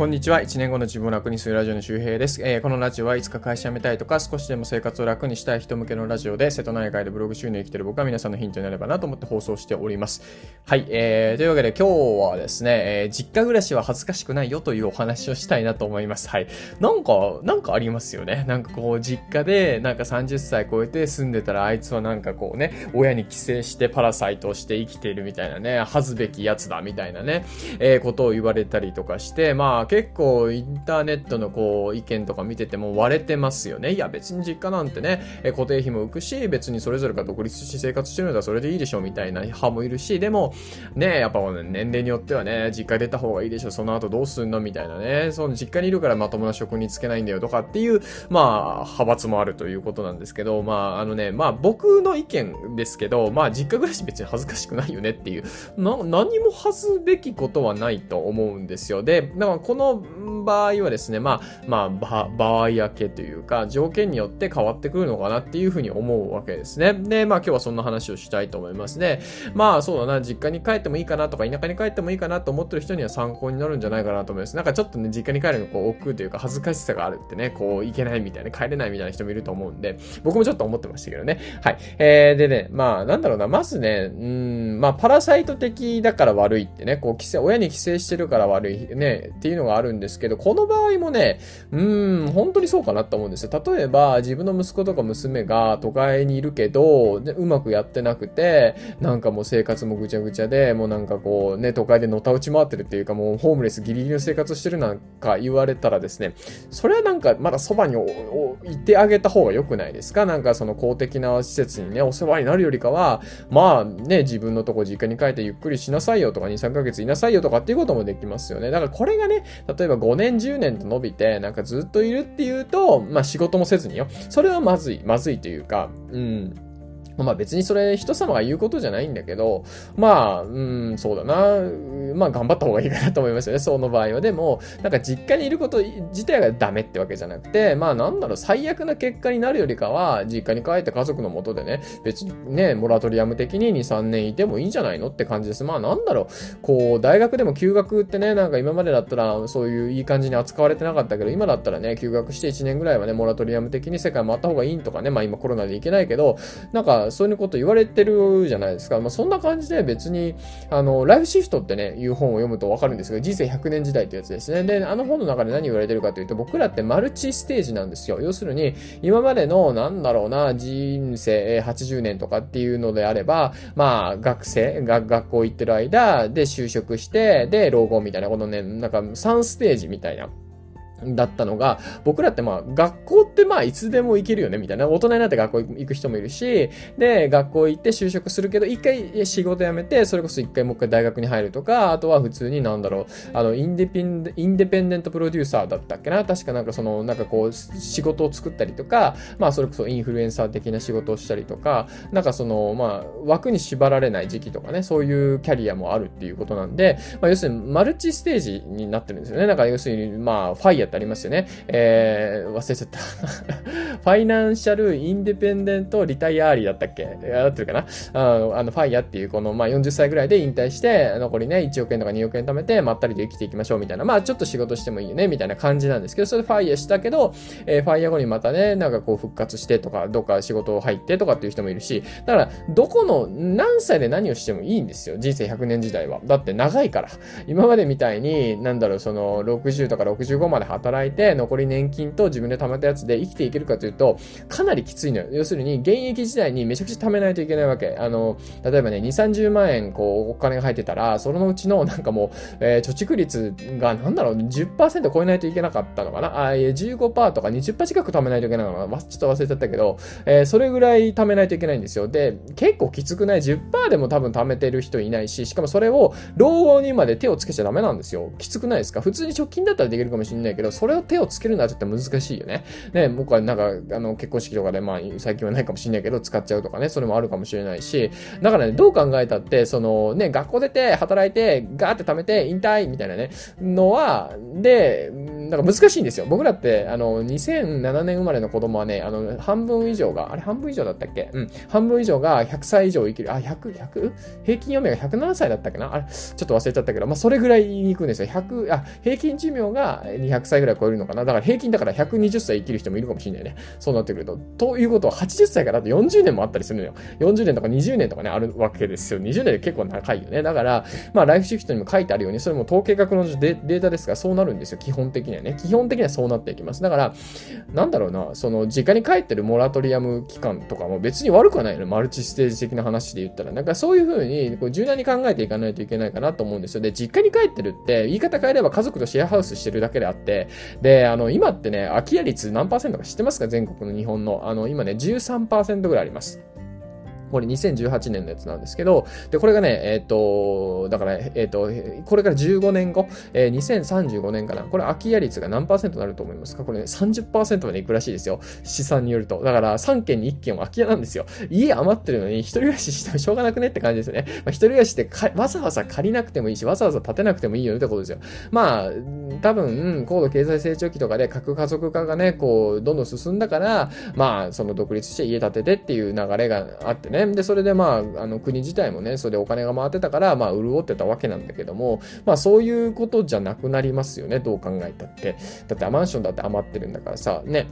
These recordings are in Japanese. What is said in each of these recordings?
こんにちは。1年後の自分を楽にするラジオの周平です。えー、このラジオはいつか会社辞めたいとか、少しでも生活を楽にしたい人向けのラジオで、瀬戸内海でブログ収入生きてる僕は皆さんのヒントになればなと思って放送しております。はい。えー、というわけで今日はですね、えー、実家暮らしは恥ずかしくないよというお話をしたいなと思います。はい。なんか、なんかありますよね。なんかこう、実家で、なんか30歳超えて住んでたら、あいつはなんかこうね、親に寄生してパラサイトをして生きているみたいなね、恥ずべきやつだみたいなね、えー、ことを言われたりとかして、まあ結構イ、ンターネットのこう意見とか見てても割れてますよね。いや別に実家なんてね、固定費も浮くし、別にそれぞれが独立し生活してるのはそれでいいでしょみたいな派もいるし、でもね、やっぱ年齢によってはね、実家出た方がいいでしょ、その後どうすんのみたいなね、その実家にいるからまともな職に就けないんだよとかっていう、まあ派閥もあるということなんですけど、まああのね、まあ僕の意見ですけど、まあ実家暮らし別に恥ずかしくないよねっていう、何も恥ずべきことはないと思うんですよ。で、だからこのの場合はですね、まあ、まあ、場合明けというか、条件によって変わってくるのかなっていうふうに思うわけですね。で、まあ今日はそんな話をしたいと思いますね。まあそうだな、実家に帰ってもいいかなとか、田舎に帰ってもいいかなと思ってる人には参考になるんじゃないかなと思います。なんかちょっとね、実家に帰るのこう、億劫というか恥ずかしさがあるってね、こう、行けないみたいな、帰れないみたいな人もいると思うんで、僕もちょっと思ってましたけどね。はい。えー、でね、まあなんだろうな、まずね、うん、まあパラサイト的だから悪いってね、こう、帰省、親に帰省してるから悪いね、っていうのががあるんですけど、この場合もね、うん、本当にそうかなと思うんですよ。例えば、自分の息子とか娘が都会にいるけど、うまくやってなくて、なんかもう生活もぐちゃぐちゃで、もうなんかこうね、都会でのたうち回ってるっていうか、もうホームレスギリギリの生活してるなんか言われたらですね、それはなんかまだそばにいてあげた方が良くないですか？なんかその公的な施設にね、お世話になるよりかは、まあね、自分のとこ実家に帰ってゆっくりしなさいよとか、2、3ヶ月いなさいよとかっていうこともできますよね。だからこれがね、例えば5年、10年と伸びて、なんかずっといるっていうと、まあ仕事もせずによ。それはまずい、まずいというか、うん。まあ別にそれ人様が言うことじゃないんだけど、まあ、うん、そうだな。まあ頑張った方がいいかなと思いますよね。その場合は。でも、なんか実家にいること自体がダメってわけじゃなくて、まあなんだろう、最悪な結果になるよりかは、実家に帰って家族のもとでね、別にね、モラトリアム的に2、3年いてもいいんじゃないのって感じです。まあなんだろう、こう、大学でも休学ってね、なんか今までだったらそういういい感じに扱われてなかったけど、今だったらね、休学して1年ぐらいはね、モラトリアム的に世界回った方がいいんとかね、まあ今コロナで行けないけど、なんかそういうこと言われてるじゃないですか。まあそんな感じで別に、あの、ライフシフトってね、いう本を読むとわかるんですが、人生100年時代ってやつですね。で、あの本の中で何言われてるかというと、僕らってマルチステージなんですよ。要するに、今までの、なんだろうな、人生80年とかっていうのであれば、まあ、学生、が学校行ってる間で就職して、で、老後みたいな、このね、なんか3ステージみたいな。だったのが、僕らってまあ、学校ってまあ、いつでも行けるよね、みたいな。大人になって学校行く人もいるし、で、学校行って就職するけど、一回仕事辞めて、それこそ一回もう一回大学に入るとか、あとは普通になんだろう、あの、インデペンインデペンデントプロデューサーだったっけな確かなんかその、なんかこう、仕事を作ったりとか、まあ、それこそインフルエンサー的な仕事をしたりとか、なんかその、まあ、枠に縛られない時期とかね、そういうキャリアもあるっていうことなんで、まあ、要するにマルチステージになってるんですよね。なんか要するに、まあ、ファイヤーってありますよね。えー、忘れちゃった ファイナンシャルインデペンデントリタイアーリーだったっけ？合ってるかな？ああの、ファイヤーっていうこの、まあ、40歳ぐらいで引退して、残りね、1億円とか2億円貯めて、まったりと生きていきましょうみたいな、まあ、ちょっと仕事してもいいよね、みたいな感じなんですけど、それでファイヤーしたけど、えー、ファイヤー後にまたね、なんかこう復活してとか、どっか仕事を入ってとかっていう人もいるし、だから、どこの、何歳で何をしてもいいんですよ。人生100年時代は。だって長いから。今までみたいに、なんだろう、その、60とか65まで働働いて、残り年金と自分で貯めたやつで生きていけるかというと、かなりきついのよ。要するに、現役時代にめちゃくちゃ貯めないといけないわけ。あの、例えばね、2、30万円、こう、お金が入ってたら、そのうちの、なんかもう、えー、貯蓄率が、なんだろう、10%超えないといけなかったのかなあ、いえ、15%とか20%近く貯めないといけないのかなちょっと忘れちゃったけど、えー、それぐらい貯めないといけないんですよ。で、結構きつくない ?10% でも多分貯めてる人いないし、しかもそれを老後にまで手をつけちゃダメなんですよ。きつくないですか？普通に貯金だったらできるかもしれないけど、それを手をつけるのはちょっと難しいよね。ね、僕はなんか、あの、結婚式とかで、まあ、最近はないかもしれないけど、使っちゃうとかね、それもあるかもしれないし、だからね、どう考えたって、その、ね、学校出て、働いて、ガーって貯めて、引退みたいなね、のは、で、なんか難しいんですよ。僕らって、あの、2007年生まれの子供はね、あの、半分以上が、あれ半分以上だったっけ？うん。半分以上が100歳以上生きる。あ、100、100? 平均余命が107歳だったっけな？あれ、ちょっと忘れちゃったけど、まあ、それぐらいに行くんですよ。100、あ、平均寿命が200歳ぐらい超えるのかな？だから平均だから120歳生きる人もいるかもしれないね。そうなってくると。ということは、80歳からあと40年もあったりするのよ。40年とか20年とかね、あるわけですよ。20年で結構長いよね。だから、まあ、ライフシフトにも書いてあるように、それも統計学のデータですが、そうなるんですよ。基本的にはね。基本的にはそうなっていきます。だから、なんだろうな、その、実家に帰ってるモラトリアム期間とかも別に悪くはないよね。マルチステージ的な話で言ったら。なんかそういうふうに、こう柔軟に考えていかないといけないかなと思うんですよ。で、実家に帰ってるって、言い方変えれば家族とシェアハウスしてるだけであって、で、あの、今ってね、空き家率何パーセントか知ってますか？全国の日本の。あの、今ね、13%ぐらいあります。これ2018年のやつなんですけど、で、これがね、えっ、ー、と、だから、えっ、ー、と、これから15年後、えー、2035年かな。これ空き家率が何パーセントになると思いますか？これね、30%までいくらしいですよ。試算によると。だから3件に1件は空き家なんですよ。家余ってるのに一人暮らししてもしょうがなくねって感じですよね。まあ、一人暮らしってわざわざ借りなくてもいいし、わざわざ建てなくてもいいよねってことですよ。まあ、多分、高度経済成長期とかで核家族化がね、こう、どんどん進んだから、まあ、その独立して家建ててっていう流れがあってね。ね。で、それでまあ、あの国自体もね、それでお金が回ってたから、まあ、潤ってたわけなんだけども、まあ、そういうことじゃなくなりますよね、どう考えたって。だってマンションだって余ってるんだからさ、ね。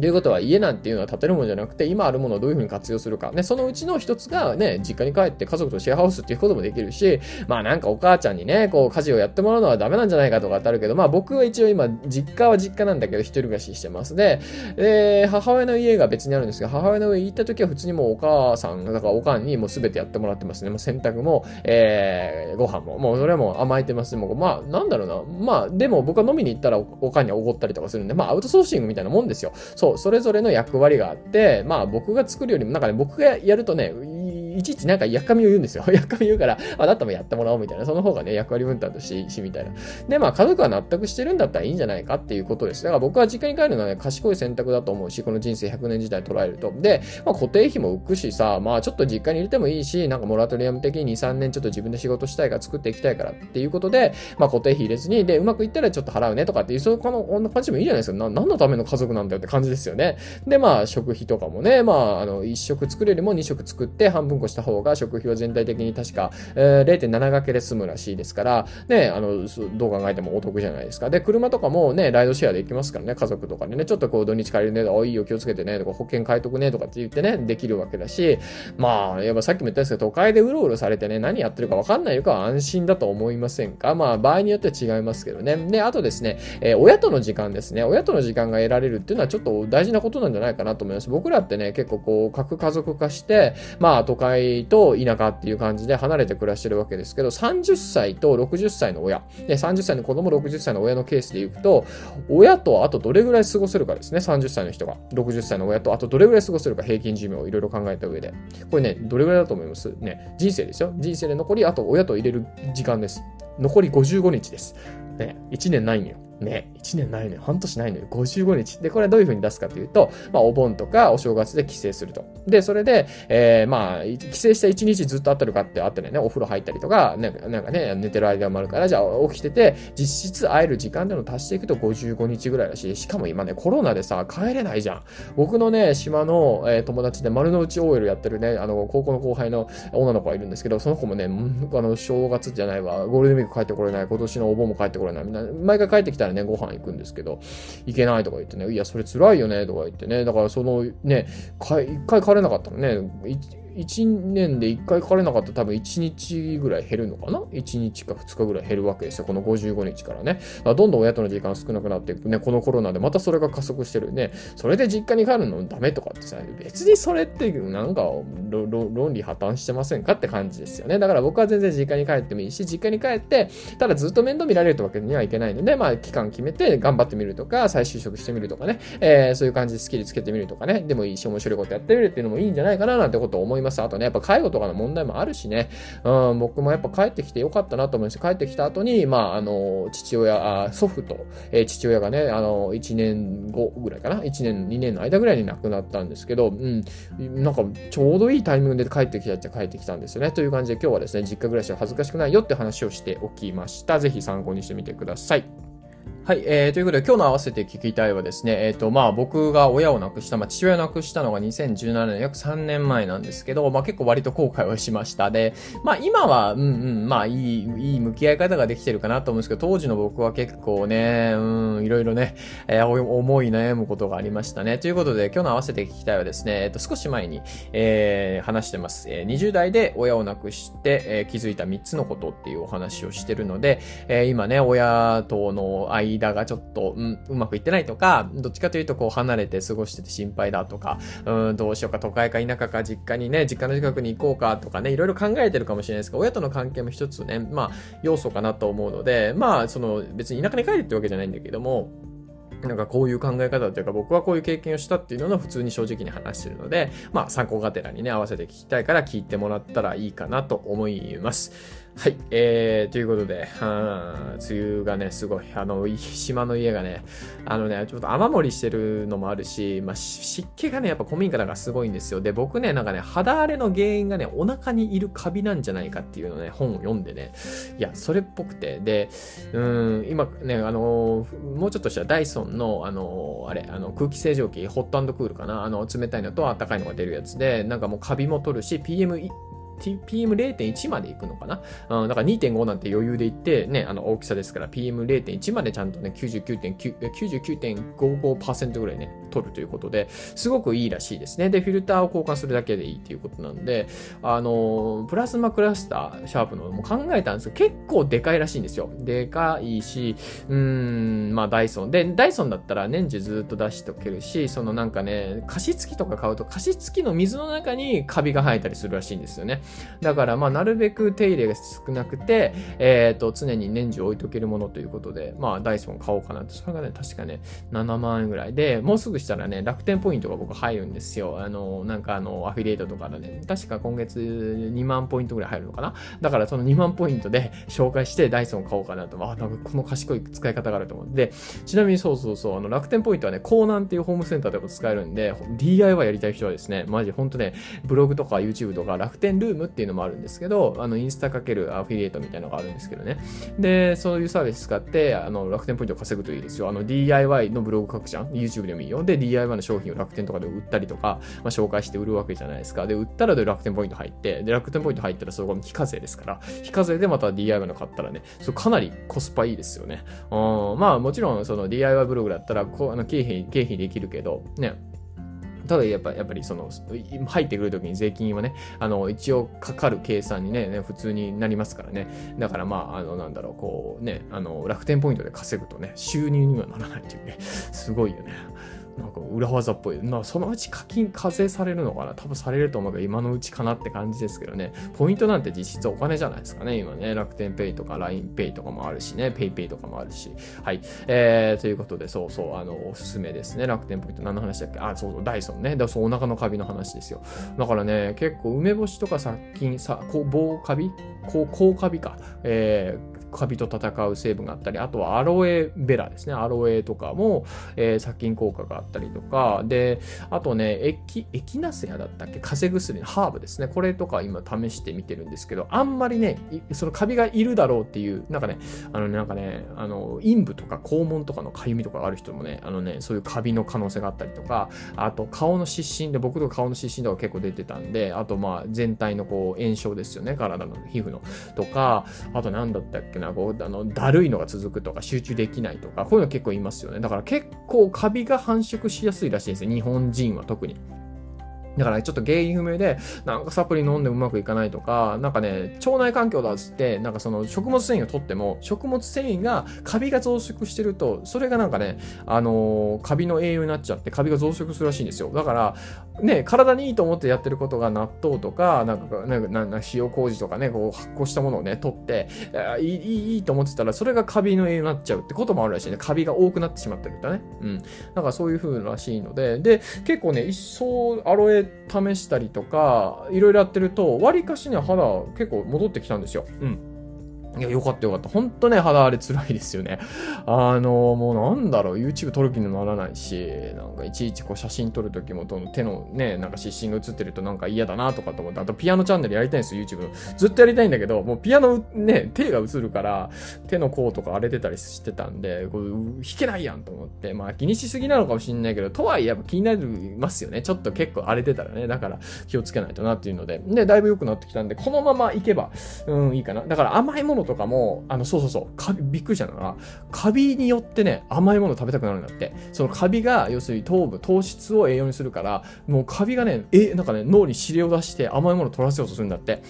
ということは家なんていうのは建てるものじゃなくて今あるものをどういうふうに活用するか。ね、そのうちの一つがね、実家に帰って家族とシェアハウスっていうこともできるし、まあなんかお母ちゃんにね、こう家事をやってもらうのはダメなんじゃないかとかってあるけど、まあ僕は一応今実家は実家なんだけど一人暮らししてます。で、で、母親の家が別にあるんですが、母親の家行った時は普通にもうお母さん、だからおかんにもう全てやってもらってますね。もう洗濯も、えー、ご飯も、もうそれはもう甘えてます。もうまあなんだろうな。まあでも僕は飲みに行ったらおかんにおごったりとかするんで、まあアウトソーシングみたいなもんですよ。そう、それぞれの役役割があって、まあ僕が作るよりも、なんかね、僕がやるとね、いちいちなんかやっかみを言うんですよ。やっかみ言うから、あ、だったらやってもらおうみたいな。その方がね、役割分担としていいし、みたいな。で、まあ、家族は納得してるんだったらいいんじゃないかっていうことです。だから僕は実家に帰るのはね、賢い選択だと思うし、この人生100年時代捉えると。で、まあ、固定費も浮くしさ、まあ、ちょっと実家に入れてもいいし、なんかモラトリアム的に2、3年ちょっと自分で仕事したいから作っていきたいからっていうことで、まあ、固定費入れずに、で、うまくいったらちょっと払うねとかっていう、そういうこの、こんな感じもいいじゃないですか。な、何のための家族なんだよって感じですよね。で、まあ、食費とかもね、まあ、あの、1食作れるも2食作って半分こした方が食費は全体的に確か、えー、0.7掛けで済むらしいですから、ね、あの、どう考えてもお得じゃないですか。で、車とかもね、ライドシェアで行きますからね、家族とかでね、ちょっとこう土日帰るね、おいいよ気をつけてね、とか保険変えとくね、とかって言ってね、できるわけだし、まあ、やっぱさっきも言ったんですけど、都会でうろうろされてね、何やってるかわかんないよかは安心だと思いませんかまあ、場合によっては違いますけどね。で、あとですね、えー、親との時間ですね。親との時間が得られるっていうのはちょっと大事なことなんじゃないかなと思います。僕らってね、結構こう、核家族化して、まあ、都会と田舎っていう感じで離れて暮らしてるわけですけど、30歳と60歳の親、で30歳の子供、60歳の親のケースでいくと、親とあとどれぐらい過ごせるかですね、30歳の人が。60歳の親とあとどれぐらい過ごせるか、平均寿命をいろいろ考えた上で。これね、どれぐらいだと思います？ね、人生ですよ。人生で残り、あと親と入れる時間です。残り55日です。ね、1年ないんよ。ね、1年ないのよ。半年ないのよ。55日。で、これどういうふうに出すかというと、まあ、お盆とかお正月で帰省すると。で、それで、えー、まあ、帰省した1日ずっと会ってるかってあってね、お風呂入ったりとか、なんかなんかね、寝てる間もあるから、じゃあ起きてて、実質会える時間での足していくと55日ぐらいだし、しかも今ね、コロナでさ、帰れないじゃん。僕のね、島の、えー、友達で丸の内 OL やってるね、あの、高校の後輩の女の子がいるんですけど、その子もね、あの、正月じゃないわ、ゴールデンウィーク帰ってこれない、今年のお盆も帰ってこれない、みんな、毎回帰ってきたらね、ご飯行くんですけど、行けないとか言ってね、いや、それ辛いよね、とか言ってね、だからそのね、一回帰れなかったのね、1年で1回かかれなかったら多分1日ぐらい減るのかな ?1 日か2日ぐらい減るわけですよ。この55日からね。どんどん親との時間少なくなっていくね。このコロナでまたそれが加速してるね。それで実家に帰るのダメとかってさ、別にそれってなんか論理破綻してませんかって感じですよね。だから僕は全然実家に帰ってもいいし、実家に帰って、ただずっと面倒見られるわけにはいけないので、まあ期間決めて頑張ってみるとか、再就職してみるとかね、えー、そういう感じでスキルつけてみるとかね、でもいいし面白いことやってみるっていうのもいいんじゃないかななんてことを思います。あとね、やっぱ介護とかの問題もあるしね、うん、僕もやっぱ帰ってきてよかったなと思います帰ってきた後に、まあ、あの、父親、あ祖父と、えー、父親がね、あの、1年後ぐらいかな、1年、2年の間ぐらいに亡くなったんですけど、うん、なんかちょうどいいタイミングで帰ってきたっちゃ帰ってきたんですよね。という感じで今日はですね、実家暮らしは恥ずかしくないよって話をしておきました。ぜひ参考にしてみてください。はい、えー、ということで今日の合わせて聞きたいはですね、えっ、ー、と、まあ僕が親を亡くした、まあ父親を亡くしたのが2017年、約3年前なんですけど、まあ結構割と後悔をしました。で、まあ今は、うんうん、まあいい、いい向き合い方ができてるかなと思うんですけど、当時の僕は結構ね、うん、いろいろね、えー、思い悩むことがありましたね。ということで今日の合わせて聞きたいはですね、えっ、ー、と少し前に、えー、話してます。えー、20代で親を亡くして、えー、気づいた3つのことっていうお話をしてるので、えー、今ね、親との間がちょっと、うん、うまくいってないとか、どっちかというとこう離れて過ごしてて心配だとか、うん、どうしようか都会か田舎か実家にね、実家の近くに行こうかとかね、いろいろ考えてるかもしれないですが、親との関係も一つね、まあ、要素かなと思うので、まあ、その、別に田舎に帰るってわけじゃないんだけども、なんかこういう考え方というか僕はこういう経験をしたっていうのを普通に正直に話してるので、まあ参考がてらにね合わせて聞きたいから聞いてもらったらいいかなと思います。はい。えー、ということで、は梅雨がね、すごい、あの、島の家がね、あのね、ちょっと雨漏りしてるのもあるし、まあ、湿気がね、やっぱ古民家だからすごいんですよ。で、僕ね、なんかね、肌荒れの原因がね、お腹にいるカビなんじゃないかっていうのね、本を読んでね、いや、それっぽくて、で、うん、今ね、あの、もうちょっとしたダイソンの、あの、あれ、あの、空気清浄機、ホットクールかな、あの、冷たいのと暖かいのが出るやつで、なんかもうカビも取るし、PM PM0.1 まで行くのかな？うん、だから2.5なんて余裕でいって、ね、あの大きさですから PM0.1 までちゃんとね、99.99.55%ぐらいね、取るということで、すごくいいらしいですね。で、フィルターを交換するだけでいいということなんで、あの、プラズマクラスター、シャープのも考えたんですけど、結構でかいらしいんですよ。でかいし、うーん、まあダイソン。で、ダイソンだったら年中ずっと出しておけるし、そのなんかね、加湿器とか買うと、加湿器の水の中にカビが生えたりするらしいんですよね。だから、まあ、なるべく手入れが少なくて、えっ、ー、と、常に年中置いとけるものということで、まあ、ダイソン買おうかなと。それがね、確かね、7万円ぐらいで、もうすぐしたらね、楽天ポイントが僕入るんですよ。あの、なんかあの、アフィリエイトとかでね、確か今月2万ポイントぐらい入るのかな。だからその2万ポイントで紹介してダイソン買おうかなと。あ、なんかこの賢い使い方があると思って。ちなみにそうそうそう、あの、楽天ポイントはね、コーナンっていうホームセンターでも使えるんで、DIY やりたい人はですね、マジほんとね、ブログとか YouTube とか楽天ルームっていうのもあるんですけど、あの、インスタかけるアフィリエイトみたいなのがあるんですけどね。で、そういうサービス使って、あの、楽天ポイントを稼ぐといいですよ。あの、DIY のブログ書くじゃん ?YouTube でもいいよ。で、DIY の商品を楽天とかで売ったりとか、まあ、紹介して売るわけじゃないですか。で、売ったらで楽天ポイント入って、で、楽天ポイント入ったらそこに非課税ですから、非課税でまた DIY の買ったらね、そかなりコスパいいですよね。うん、まあもちろんその DIY ブログだったら、こ、あの、経費、経費できるけど、ね、ただやっぱやっぱりその入ってくるときに税金はね、あの一応かかる計算にね、普通になりますからね。だからまあ、あのなんだろう、こうね、あの楽天ポイントで稼ぐとね、収入にはならないというね、すごいよね。なんか裏技っぽい。まあ、そのうち課金課税されるのかな？多分されると思うけど、今のうちかなって感じですけどね。ポイントなんて実質お金じゃないですかね。今ね、楽天ペイとか LINEPay とかもあるしね、PayPay とかもあるし。はい。えー、ということで、そうそう、あの、おすすめですね。楽天ポイント。何の話だっけ？あ、そうそう、ダイソンね。だそう、お腹のカビの話ですよ。だからね、結構梅干しとか殺菌、さ、こう棒カビ？こう、高カビか。えー、カビと戦う成分があったり、あとはアロエベラですね。アロエとかも、えー、殺菌効果があったりとか、で、あとね、エキ、エキナセアだったっけ？風邪薬のハーブですね。これとか今試してみてるんですけど、あんまりね、そのカビがいるだろうっていう、なんかね、あのね、なんかね、あの、陰部とか肛門とかのかゆみとかある人もね、あのね、そういうカビの可能性があったりとか、あと顔の湿疹で、僕とか顔の湿疹とか結構出てたんで、あとまあ全体のこう炎症ですよね、体の皮膚の。とか、あと何だったっけ？な、こう、あの、だるいのが続くとか、集中できないとか、こういうの結構いますよね。だから結構カビが繁殖しやすいらしいんですよ。日本人は特に。だからちょっと原因不明で、なんかサプリ飲んでうまくいかないとか、なんかね、腸内環境だっつって、なんかその食物繊維を取っても、食物繊維がカビが増殖してると、それがなんかね、あのー、カビの栄養になっちゃって、カビが増殖するらしいんですよ。だから、ね、体にいいと思ってやってることが納豆とか、なんか、なんかなんか塩麹とかね、こう発酵したものをね、取って、いい、いいと思ってたら、それがカビの栄養になっちゃうってこともあるらしいね。カビが多くなってしまってるんだね。うん。だかそういう風らしいので、で、結構ね、一層アロエ試したりとか、いろいろやってると、わりかしね、肌結構戻ってきたんですよ。うん。いや、よかったよかった。ほんとね、肌荒れ辛いですよね。あの、もうなんだろう、YouTube 撮る気にならないし、なんかいちいちこう写真撮るときも、手のね、なんか湿疹が映ってるとなんか嫌だなとかと思って、あとピアノチャンネルやりたいんですよ、YouTube。ずっとやりたいんだけど、もうピアノね、手が映るから、手の甲とか荒れてたりしてたんで、こう弾けないやんと思って、まあ気にしすぎなのかもしんないけど、とはいえやっぱ気になりますよね。ちょっと結構荒れてたらね。だから気をつけないとなっていうので。で、だいぶ良くなってきたんで、このままいけば、うん、いいかな。だから甘いものとかも、あの、そうそうそう、かびっくりしたのが、カビによってね、甘いもの食べたくなるんだって。そのカビが、要するに糖分、糖質を栄養にするから、もうカビがね、え、なんかね、脳に指令を出して甘いものを取らせようとするんだって。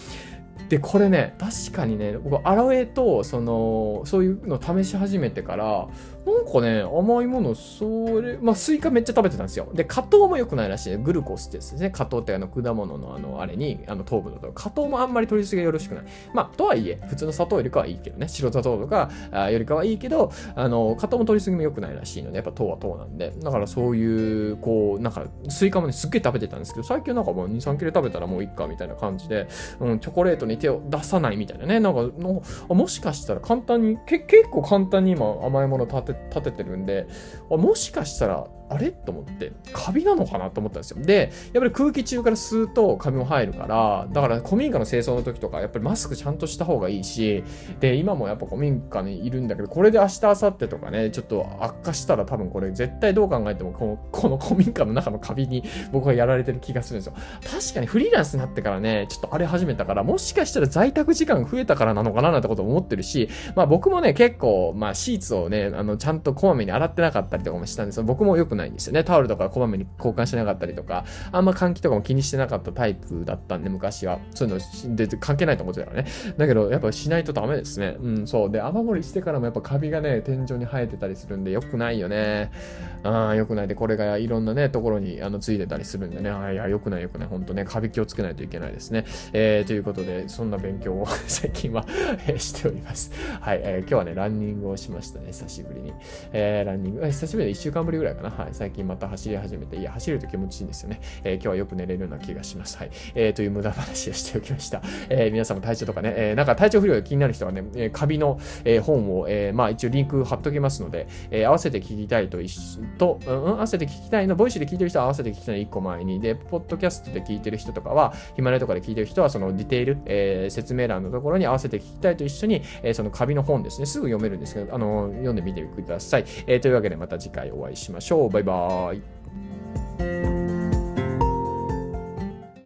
で、これね、確かにね、僕、アロエと、その、そういうの試し始めてから、なんかね、甘いもの、それ、まあ、スイカめっちゃ食べてたんですよ。で、果糖も良くないらしい。グルコースですね。果糖ってあの、果物のあの、あれに、あの、糖分だと。果糖もあんまり取りすぎがよろしくない。まあ、とはいえ、普通の砂糖よりかはいいけどね。白砂糖とかあよりかはいいけど、あの、果糖も取りすぎも良くないらしいので、やっぱ糖は糖なんで。だからそういう、こう、なんか、スイカもね、すっげえ食べてたんですけど、最近なんかもう2、3切れ食べたらもういっか、みたいな感じで、うん、チョコレートに手を出さないみたいなね。なんか、のもしかしたら簡単に、け結構簡単に今甘いもの立て立ててるんで、もしかしたらあれ？と思って、カビなのかな？と思ったんですよ。で、やっぱり空気中から吸うとカビも入るから、だから古民家の清掃の時とか、やっぱりマスクちゃんとした方がいいし、で、今もやっぱ古民家にいるんだけど、これで明日、明後日とかね、ちょっと悪化したら多分これ絶対どう考えてもこの、この古民家の中のカビに 僕はやられてる気がするんですよ。確かにフリーランスになってからね、ちょっと荒れ始めたから、もしかしたら在宅時間増えたからなのかななんてこと思ってるし、まあ僕もね、結構、まあシーツをね、あの、ちゃんとこまめに洗ってなかったりとかもしたんですよ。僕も良くないんですよね。タオルとかこまめに交換してなかったりとか、あんま換気とかも気にしてなかったタイプだったんで、昔は。そういうので関係ないと思ってたからね。だけど、やっぱしないとダメですね。うん、そう。で、雨漏りしてからもやっぱカビがね、天井に生えてたりするんで、良くないよね。ああ、良くないで、これがいろんなね、ところにあのついてたりするんでね。あいや、良くない良くない。ほんとね、カビ気をつけないといけないですね。えー、ということで、そんな勉強を 最近は しております。はい、えー、今日はね、ランニングをしましたね、久しぶりに。えー、ランニング、久しぶりで1週間ぶりぐらいかな。はい、最近また走り始めて、いや、走ると気持ちいいんですよね。えー、今日はよく寝れるような気がします。はい。えー、という無駄話をしておきました。え、皆さんも体調とかね、え、なんか体調不良が気になる人はね、え、カビの、え、本を、え、まあ一応リンク貼っときますので、え、合わせて聞きたいとと、うん、合わせて聞きたいの、 Voicy で聞いてる人は合わせて聞きたいの1個前に、で、ポッドキャストで聞いてる人とかは、ヒマラヤとかで聞いてる人は、そのディテール、えー、説明欄のところに合わせて聞きたいと一緒に、えー、そのカビの本ですね、すぐ読めるんですけど、あの、読んでみてください。えー、というわけでまた次回お会いしましょう。バイバーイ。